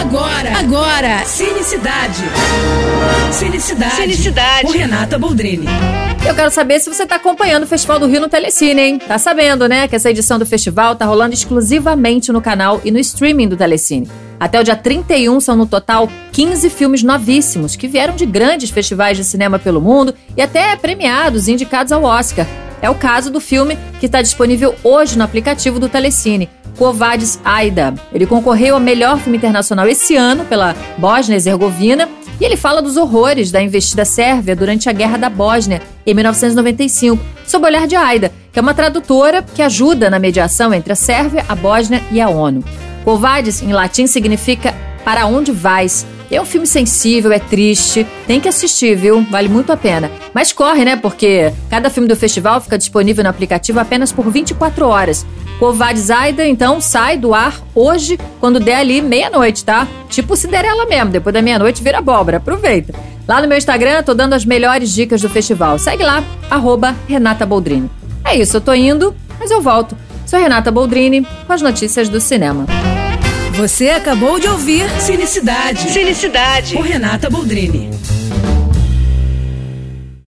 Agora, agora, Cinecidade. Cinecidade. Cinecidade. Com Renata Boldrini. Eu quero saber se você está acompanhando o Festival do Rio no Telecine, hein? Tá sabendo, né? Que essa edição do festival tá rolando exclusivamente no canal e no streaming do Telecine. Até o dia 31 são no total 15 filmes novíssimos que vieram de grandes festivais de cinema pelo mundo e até premiados e indicados ao Oscar. É o caso do filme que está disponível hoje no aplicativo do Telecine, Covades Aida. Ele concorreu ao melhor filme internacional esse ano pela Bósnia Herzegovina e ele fala dos horrores da investida sérvia durante a Guerra da Bósnia, em 1995, sob o olhar de Aida, que é uma tradutora que ajuda na mediação entre a Sérvia, a Bósnia e a ONU. Covades, em latim, significa para onde vais. É um filme sensível, é triste, tem que assistir, viu? Vale muito a pena. Mas corre, né? Porque cada filme do festival fica disponível no aplicativo apenas por 24 horas. Covades Aida, então, sai do ar hoje, quando der ali meia-noite, tá? Tipo Cinderela mesmo, depois da meia-noite vira abóbora. Aproveita. Lá no meu Instagram, tô dando as melhores dicas do festival. Segue lá, arroba Renata Boldrini. É isso, eu tô indo, mas eu volto. Sou Renata Boldrini com as notícias do cinema. Você acabou de ouvir Cinecidade. Cinecidade. Com Renata Boldrini.